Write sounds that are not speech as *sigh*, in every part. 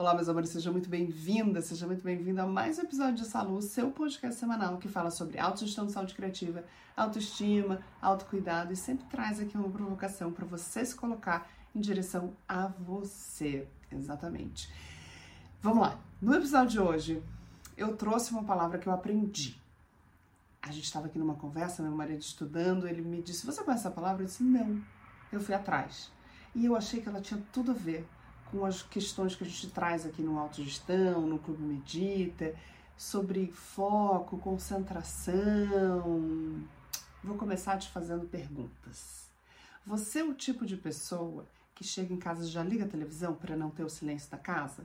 Olá, meus amores, seja muito bem-vinda, seja muito bem-vindo a mais um episódio de Salu, seu podcast semanal que fala sobre autogestão de saúde criativa, autoestima, autocuidado e sempre traz aqui uma provocação para você se colocar em direção a você. Exatamente. Vamos lá. No episódio de hoje, eu trouxe uma palavra que eu aprendi. A gente estava aqui numa conversa, meu marido estudando, ele me disse: Você conhece essa palavra? Eu disse: Não. Eu fui atrás. E eu achei que ela tinha tudo a ver com as questões que a gente traz aqui no Autogestão, no Clube Medita, sobre foco, concentração. Vou começar te fazendo perguntas. Você é o tipo de pessoa que chega em casa e já liga a televisão para não ter o silêncio da casa?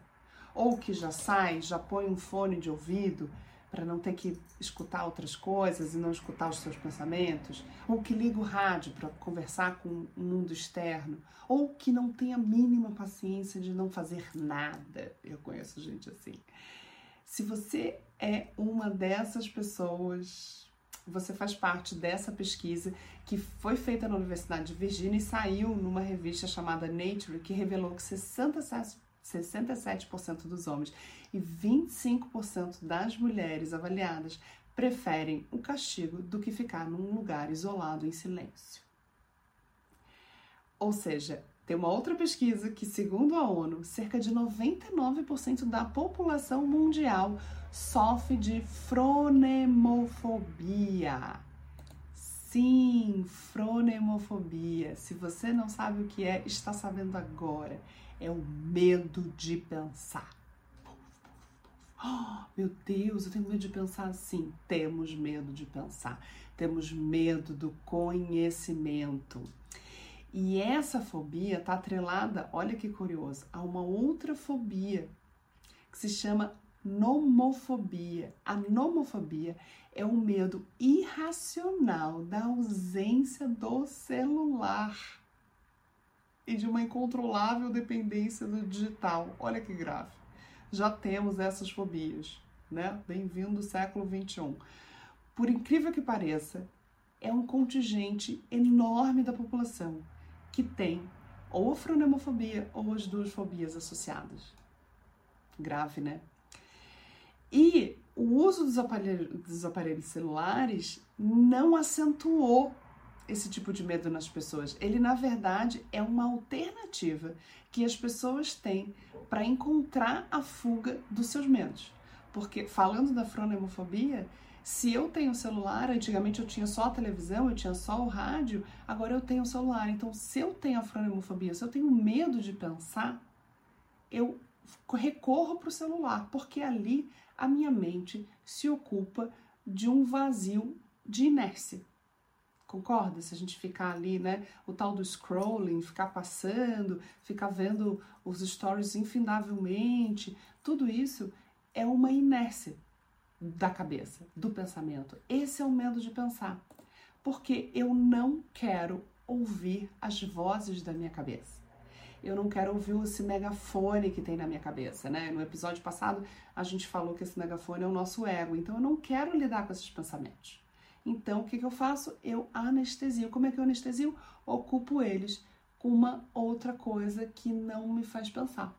Ou que já sai, já põe um fone de ouvido para não ter que escutar outras coisas e não escutar os seus pensamentos, ou que liga o rádio para conversar com o mundo externo, ou que não tem a mínima paciência de não fazer nada. Eu conheço gente assim. Se você é uma dessas pessoas, você faz parte dessa pesquisa que foi feita na Universidade de Virgínia e saiu numa revista chamada Nature, que revelou que 67 67% dos homens e 25% das mulheres avaliadas preferem o castigo do que ficar num lugar isolado em silêncio. Ou seja, tem uma outra pesquisa que, segundo a ONU, cerca de 99% da população mundial sofre de fronemofobia. Sim, fronemofobia. Se você não sabe o que é, está sabendo agora é o medo de pensar. Oh, meu Deus, eu tenho medo de pensar assim. Temos medo de pensar. Temos medo do conhecimento. E essa fobia está atrelada, olha que curioso, a uma outra fobia que se chama nomofobia. A nomofobia é o medo irracional da ausência do celular e de uma incontrolável dependência do digital. Olha que grave. Já temos essas fobias, né? Bem-vindo ao século 21. Por incrível que pareça, é um contingente enorme da população que tem ou a fronemofobia ou as duas fobias associadas. Grave, né? E o uso dos aparelhos, dos aparelhos celulares não acentuou esse tipo de medo nas pessoas. Ele, na verdade, é uma alternativa que as pessoas têm para encontrar a fuga dos seus medos. Porque, falando da fronemofobia, se eu tenho celular, antigamente eu tinha só a televisão, eu tinha só o rádio, agora eu tenho o celular. Então, se eu tenho a fronemofobia, se eu tenho medo de pensar, eu recorro para o celular, porque ali a minha mente se ocupa de um vazio de inércia. Concorda? Se a gente ficar ali, né? O tal do scrolling, ficar passando, ficar vendo os stories infindavelmente, tudo isso é uma inércia da cabeça, do pensamento. Esse é o medo de pensar. Porque eu não quero ouvir as vozes da minha cabeça. Eu não quero ouvir esse megafone que tem na minha cabeça, né? No episódio passado a gente falou que esse megafone é o nosso ego, então eu não quero lidar com esses pensamentos. Então, o que, que eu faço? Eu anestesio. Como é que eu anestesio? Ocupo eles com uma outra coisa que não me faz pensar.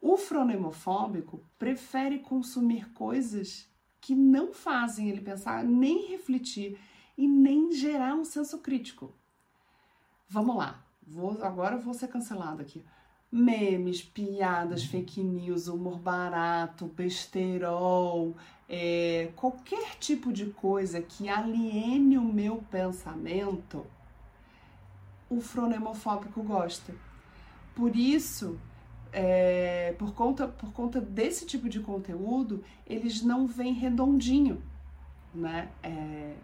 O fronemofóbico prefere consumir coisas que não fazem ele pensar, nem refletir e nem gerar um senso crítico. Vamos lá, vou, agora eu vou ser cancelado aqui. Memes, piadas, fake news, humor barato, besterol, é, qualquer tipo de coisa que aliene o meu pensamento, o fronemofóbico gosta. Por isso, é, por, conta, por conta desse tipo de conteúdo, eles não vêm redondinho, né? É...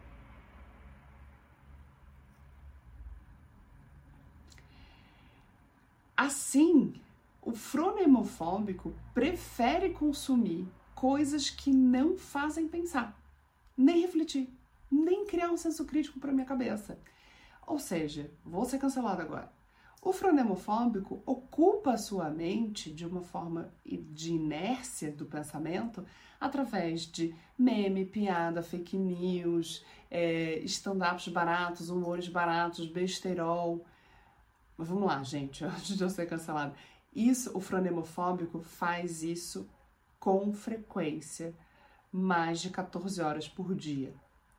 Assim, o fronemofóbico prefere consumir coisas que não fazem pensar, nem refletir, nem criar um senso crítico para minha cabeça. Ou seja, vou ser cancelado agora. O fronemofóbico ocupa a sua mente de uma forma de inércia do pensamento através de meme, piada, fake news, é, stand-ups baratos, humores baratos, besterol. Vamos lá, gente, *laughs* antes de eu ser cancelado. Isso, o franemofóbico faz isso com frequência, mais de 14 horas por dia.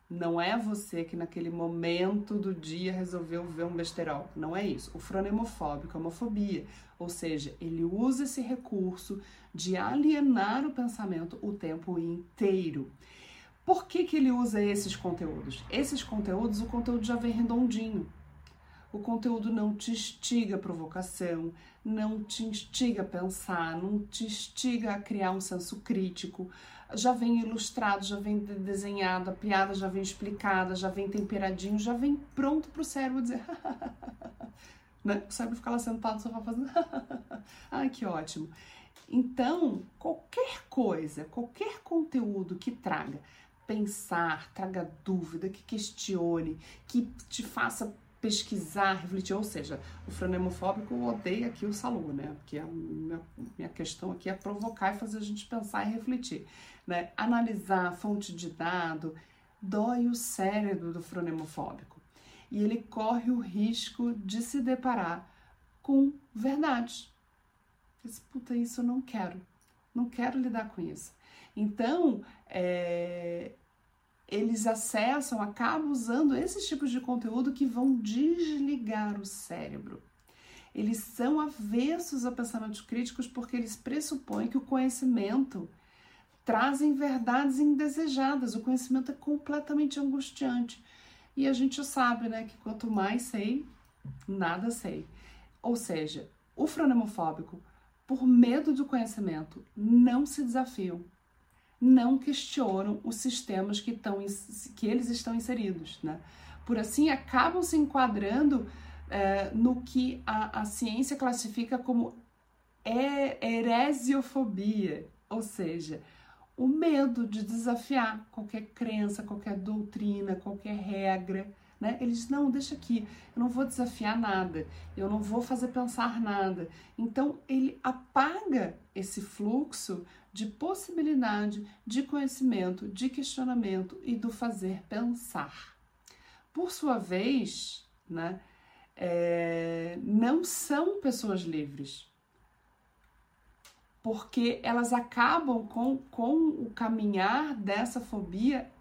Não é você que naquele momento do dia resolveu ver um besterol. Não é isso. O franemofóbico é uma fobia. Ou seja, ele usa esse recurso de alienar o pensamento o tempo inteiro. Por que, que ele usa esses conteúdos? Esses conteúdos, o conteúdo já vem redondinho. O conteúdo não te instiga a provocação, não te instiga a pensar, não te instiga a criar um senso crítico. Já vem ilustrado, já vem desenhado, a piada já vem explicada, já vem temperadinho, já vem pronto para o cérebro dizer. *laughs* né? O cérebro fica lá sentado no sofá fazendo. *laughs* Ai, que ótimo. Então, qualquer coisa, qualquer conteúdo que traga pensar, traga dúvida, que questione, que te faça pesquisar, refletir, ou seja, o franemofóbico odeia aqui o salu, né? Porque a minha, minha questão aqui é provocar e fazer a gente pensar e refletir, né? Analisar a fonte de dado dói o cérebro do franemofóbico e ele corre o risco de se deparar com verdade. Esse puta, isso eu não quero, não quero lidar com isso. Então, é, eles acessam, acabam usando esses tipos de conteúdo que vão desligar o cérebro. Eles são avessos a pensamentos críticos porque eles pressupõem que o conhecimento trazem verdades indesejadas. O conhecimento é completamente angustiante. E a gente sabe, né, que quanto mais sei, nada sei. Ou seja, o franemofóbico, por medo do conhecimento, não se desafiam não questionam os sistemas que, estão, que eles estão inseridos. Né? Por assim, acabam se enquadrando é, no que a, a ciência classifica como heresiofobia, ou seja, o medo de desafiar qualquer crença, qualquer doutrina, qualquer regra. Né? Eles não, deixa aqui, eu não vou desafiar nada, eu não vou fazer pensar nada. Então ele apaga esse fluxo de possibilidade, de conhecimento, de questionamento e do fazer pensar. Por sua vez, né, é, não são pessoas livres, porque elas acabam com, com o caminhar dessa fobia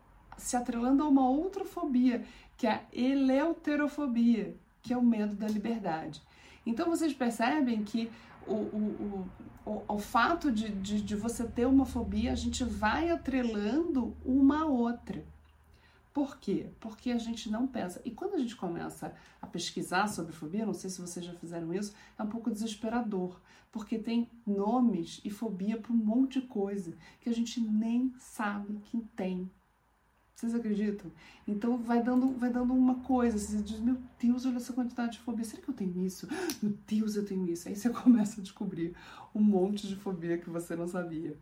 se atrelando a uma outra fobia, que é a eleuterofobia, que é o medo da liberdade. Então vocês percebem que o, o, o, o, fato de, de, de você ter uma fobia, a gente vai atrelando uma a outra. Por quê? Porque a gente não pensa. E quando a gente começa a pesquisar sobre fobia, não sei se vocês já fizeram isso, é um pouco desesperador, porque tem nomes e fobia para um monte de coisa que a gente nem sabe que tem. Vocês acreditam? Então vai dando, vai dando uma coisa, você diz, meu Deus, olha essa quantidade de fobia, será que eu tenho isso? Meu Deus, eu tenho isso. Aí você *laughs* começa a descobrir um monte de fobia que você não sabia.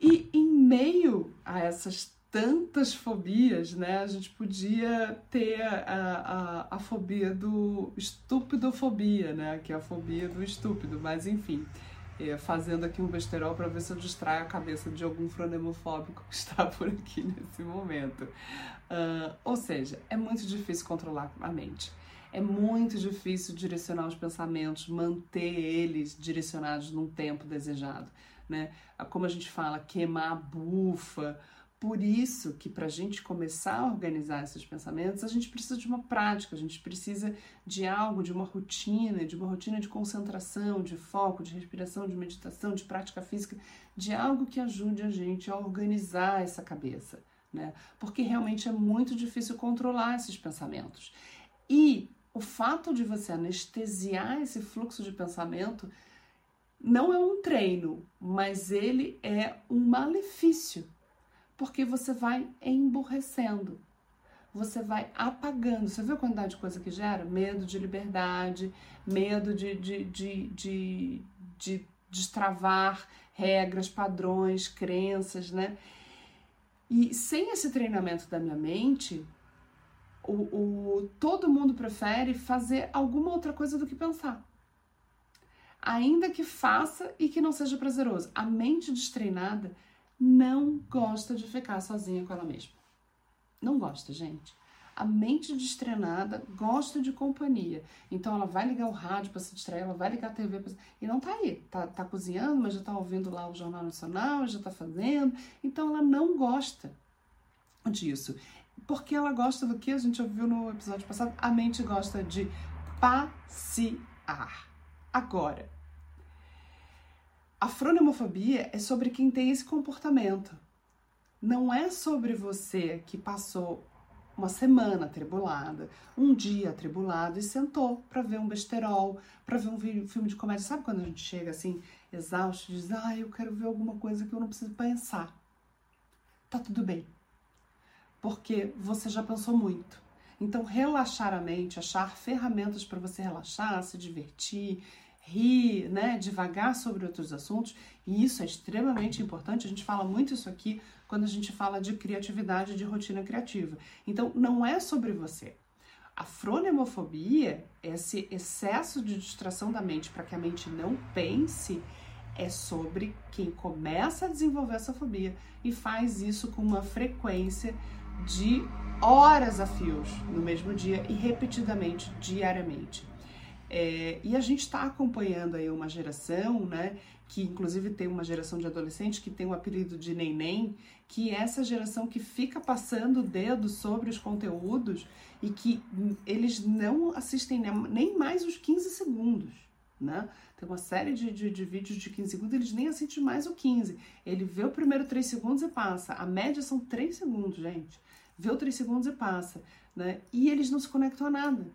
E em meio a essas tantas fobias, né, a gente podia ter a, a, a fobia do estupidofobia, né, que é a fobia do estúpido, mas enfim é, fazendo aqui um besterol para ver se eu distraio a cabeça de algum franemofóbico que *laughs* está por aqui nesse momento. Uh, ou seja, é muito difícil controlar a mente. É muito difícil direcionar os pensamentos, manter eles direcionados num tempo desejado. Né? Como a gente fala, queimar a bufa, por isso que para a gente começar a organizar esses pensamentos, a gente precisa de uma prática, a gente precisa de algo, de uma rotina, de uma rotina de concentração, de foco, de respiração, de meditação, de prática física, de algo que ajude a gente a organizar essa cabeça, né? Porque realmente é muito difícil controlar esses pensamentos. E o fato de você anestesiar esse fluxo de pensamento não é um treino, mas ele é um malefício porque você vai emburrecendo, você vai apagando. Você viu a quantidade de coisa que gera? Medo de liberdade, medo de, de, de, de, de destravar regras, padrões, crenças, né? E sem esse treinamento da minha mente, o, o, todo mundo prefere fazer alguma outra coisa do que pensar. Ainda que faça e que não seja prazeroso. A mente destreinada não gosta de ficar sozinha com ela mesma. Não gosta, gente. A mente destreinada gosta de companhia. Então ela vai ligar o rádio para se distrair, ela vai ligar a TV pra... e não tá aí. Tá, tá cozinhando, mas já tá ouvindo lá o Jornal Nacional, já tá fazendo. Então ela não gosta disso. Porque ela gosta do que a gente já viu no episódio passado, a mente gosta de passear. Agora, a fronemofobia é sobre quem tem esse comportamento. Não é sobre você que passou uma semana atribulada, um dia atribulado e sentou para ver um besterol, para ver um filme de comédia. Sabe quando a gente chega assim, exausto, diz: "Ah, eu quero ver alguma coisa que eu não preciso pensar". Tá tudo bem. Porque você já pensou muito. Então, relaxar a mente, achar ferramentas para você relaxar, se divertir, rir, né, devagar sobre outros assuntos, e isso é extremamente importante. A gente fala muito isso aqui quando a gente fala de criatividade, de rotina criativa. Então, não é sobre você. A fronemofobia, esse excesso de distração da mente para que a mente não pense, é sobre quem começa a desenvolver essa fobia e faz isso com uma frequência de horas a fios no mesmo dia e repetidamente, diariamente. É, e a gente está acompanhando aí uma geração, né, que inclusive tem uma geração de adolescentes que tem o apelido de neném, que é essa geração que fica passando o dedo sobre os conteúdos e que eles não assistem nem mais os 15 segundos, né? Tem uma série de, de, de, vídeos de 15 segundos, eles nem assistem mais o 15. Ele vê o primeiro 3 segundos e passa. A média são 3 segundos, gente vê o 3 segundos e passa, né? E eles não se conectam a nada.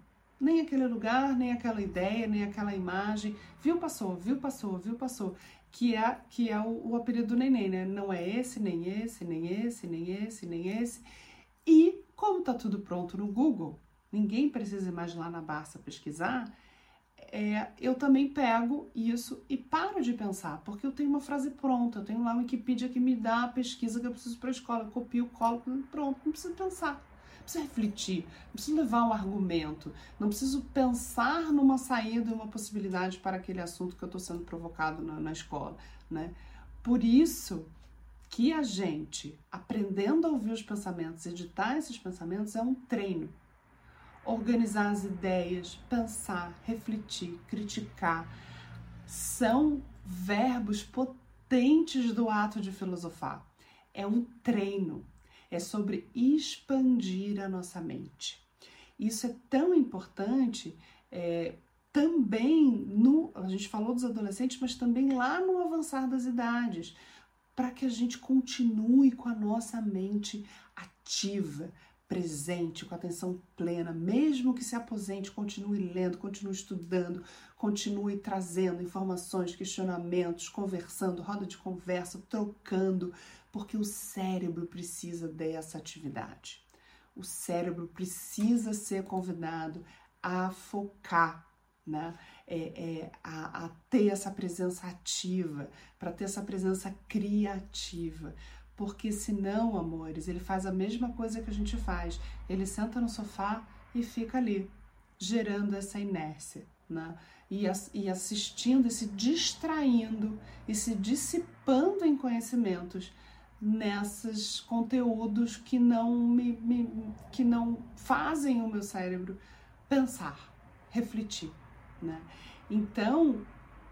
Nem aquele lugar, nem aquela ideia, nem aquela imagem. Viu, passou, viu, passou, viu, passou. Que é, que é o, o apelido do neném, né? Não é esse, nem esse, nem esse, nem esse, nem esse. E como tá tudo pronto no Google, ninguém precisa mais lá na Barça pesquisar, é, eu também pego isso e paro de pensar, porque eu tenho uma frase pronta, eu tenho lá uma Wikipedia que me dá a pesquisa que eu preciso para a escola, eu copio, colo, pronto, não preciso pensar, preciso refletir, não preciso levar um argumento, não preciso pensar numa saída, uma possibilidade para aquele assunto que eu estou sendo provocado na, na escola, né? Por isso que a gente, aprendendo a ouvir os pensamentos, editar esses pensamentos, é um treino organizar as ideias, pensar, refletir, criticar, são verbos potentes do ato de filosofar. É um treino, é sobre expandir a nossa mente. Isso é tão importante é, também no. A gente falou dos adolescentes, mas também lá no avançar das idades, para que a gente continue com a nossa mente ativa, presente, com atenção plena, mesmo que se aposente, continue lendo, continue estudando, continue trazendo informações, questionamentos, conversando, roda de conversa, trocando, porque o cérebro precisa dessa atividade. O cérebro precisa ser convidado a focar, né? É, é, a, a ter essa presença ativa, para ter essa presença criativa, porque senão, amores, ele faz a mesma coisa que a gente faz. Ele senta no sofá e fica ali, gerando essa inércia, né? E, e assistindo e se distraindo e se dissipando em conhecimentos nesses conteúdos que não me, me, que não fazem o meu cérebro pensar, refletir, né? Então,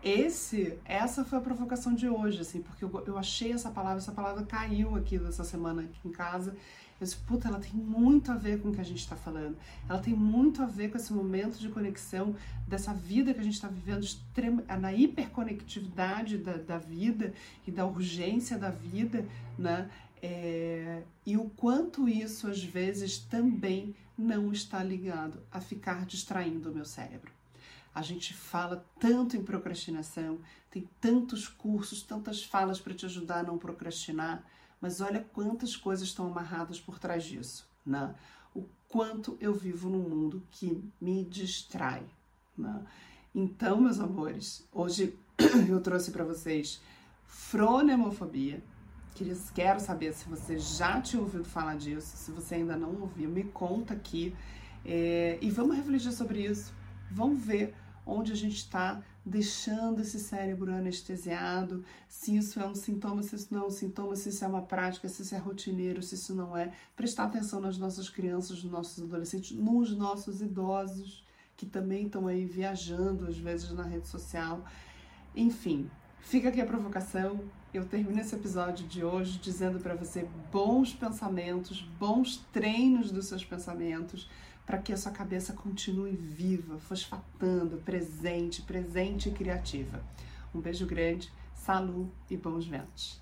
esse, essa foi a provocação de hoje, assim, porque eu, eu achei essa palavra, essa palavra caiu aqui dessa semana aqui em casa. Eu disse, puta, ela tem muito a ver com o que a gente está falando. Ela tem muito a ver com esse momento de conexão dessa vida que a gente está vivendo, extrema, na hiperconectividade da, da vida e da urgência da vida, né? É, e o quanto isso às vezes também não está ligado a ficar distraindo o meu cérebro. A gente fala tanto em procrastinação, tem tantos cursos, tantas falas para te ajudar a não procrastinar, mas olha quantas coisas estão amarradas por trás disso, né? O quanto eu vivo num mundo que me distrai, né? Então, meus amores, hoje *clears throat* eu trouxe para vocês fronemofobia. Quero saber se você já tinha ouvido falar disso, se você ainda não ouviu, me conta aqui é, e vamos refletir sobre isso. Vamos ver onde a gente está deixando esse cérebro anestesiado, se isso é um sintoma, se isso não é um sintoma, se isso é uma prática, se isso é rotineiro, se isso não é. Prestar atenção nas nossas crianças, nos nossos adolescentes, nos nossos idosos, que também estão aí viajando, às vezes, na rede social. Enfim, fica aqui a provocação. Eu termino esse episódio de hoje dizendo para você bons pensamentos, bons treinos dos seus pensamentos para que a sua cabeça continue viva, fosfatando, presente, presente e criativa. Um beijo grande, salu e bons ventos.